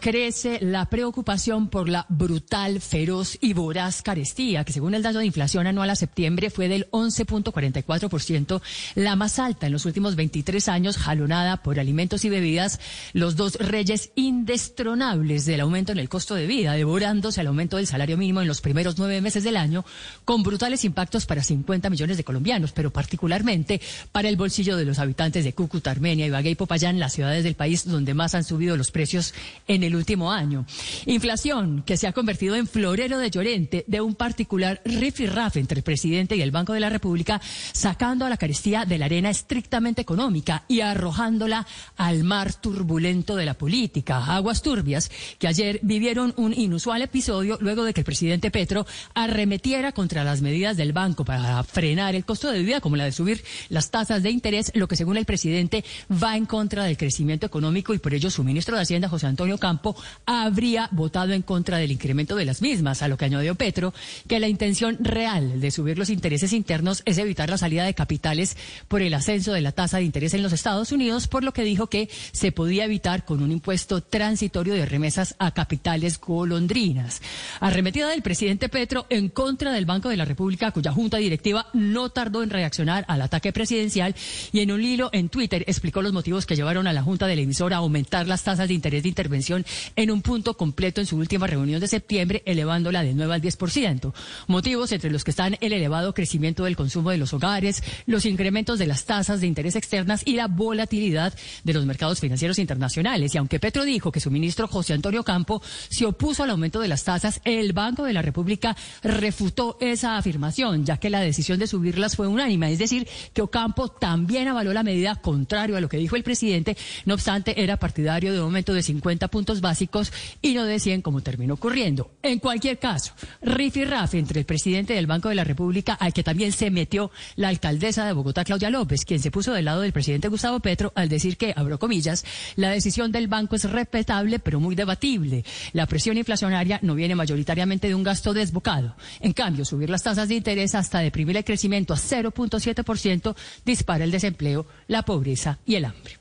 crece la preocupación por la brutal, feroz y voraz carestía, que según el dato de inflación anual a septiembre fue del 11.44%, la más alta en los últimos 23 años, jalonada por alimentos y bebidas, los dos reyes indestronables del aumento en el costo de vida, devorándose el aumento del salario mínimo en los primeros nueve meses del año, con brutales impactos para 50 millones de colombianos, pero particularmente para el bolsillo de los habitantes de Cúcuta, Armenia, Ibagué y Popayán, las ciudades del país donde más han subido los precios en el último año. Inflación que se ha convertido en florero de llorente de un particular rifirrafe entre el presidente y el Banco de la República, sacando a la carestía de la arena estrictamente económica y arrojándola al mar turbulento de la política. Aguas turbias que ayer vivieron un inusual episodio luego de que el presidente Petro arremetiera contra las medidas del banco para frenar el costo de vida, como la de subir las tasas de interés, lo que según el presidente va en contra del crecimiento económico y por ello su ministro de Hacienda, José Antonio Habría votado en contra del incremento de las mismas, a lo que añadió Petro que la intención real de subir los intereses internos es evitar la salida de capitales por el ascenso de la tasa de interés en los Estados Unidos, por lo que dijo que se podía evitar con un impuesto transitorio de remesas a capitales golondrinas. Arremetida del presidente Petro en contra del Banco de la República, cuya junta directiva no tardó en reaccionar al ataque presidencial y en un hilo en Twitter explicó los motivos que llevaron a la junta de la emisora a aumentar las tasas de interés de intervención en un punto completo en su última reunión de septiembre, elevándola de 9 al 10%. Motivos entre los que están el elevado crecimiento del consumo de los hogares, los incrementos de las tasas de interés externas y la volatilidad de los mercados financieros internacionales. Y aunque Petro dijo que su ministro José Antonio Campo se opuso al aumento de las tasas, el Banco de la República refutó esa afirmación, ya que la decisión de subirlas fue unánime. Es decir, que Ocampo también avaló la medida contrario a lo que dijo el presidente, no obstante, era partidario de un aumento de 50 puntos básicos y no de 100 como terminó ocurriendo. En cualquier caso, riff y raf entre el presidente del Banco de la República, al que también se metió la alcaldesa de Bogotá, Claudia López, quien se puso del lado del presidente Gustavo Petro al decir que, abro comillas, la decisión del banco es respetable pero muy debatible. La presión inflacionaria no viene mayoritariamente de un gasto desbocado. En cambio, subir las tasas de interés hasta deprimir el crecimiento a 0.7% dispara el desempleo, la pobreza y el hambre.